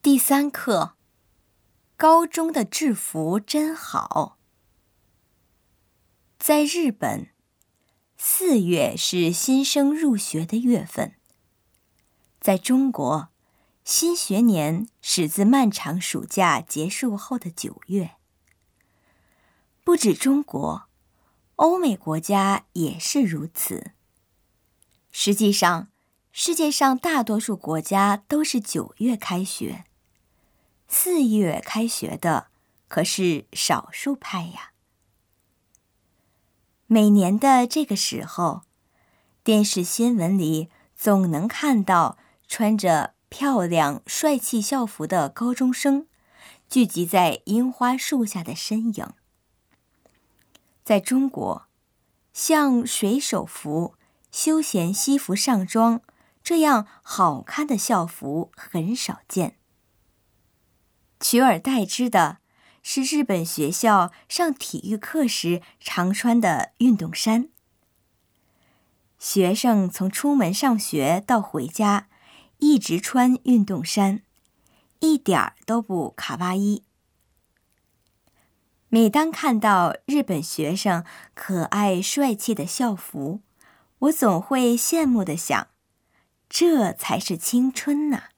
第三课，高中的制服真好。在日本，四月是新生入学的月份。在中国，新学年始自漫长暑假结束后的九月。不止中国，欧美国家也是如此。实际上，世界上大多数国家都是九月开学。四月开学的可是少数派呀。每年的这个时候，电视新闻里总能看到穿着漂亮帅气校服的高中生聚集在樱花树下的身影。在中国，像水手服、休闲西服上装这样好看的校服很少见。取而代之的是日本学校上体育课时常穿的运动衫。学生从出门上学到回家，一直穿运动衫，一点儿都不卡哇伊。每当看到日本学生可爱帅气的校服，我总会羡慕的想：这才是青春呐！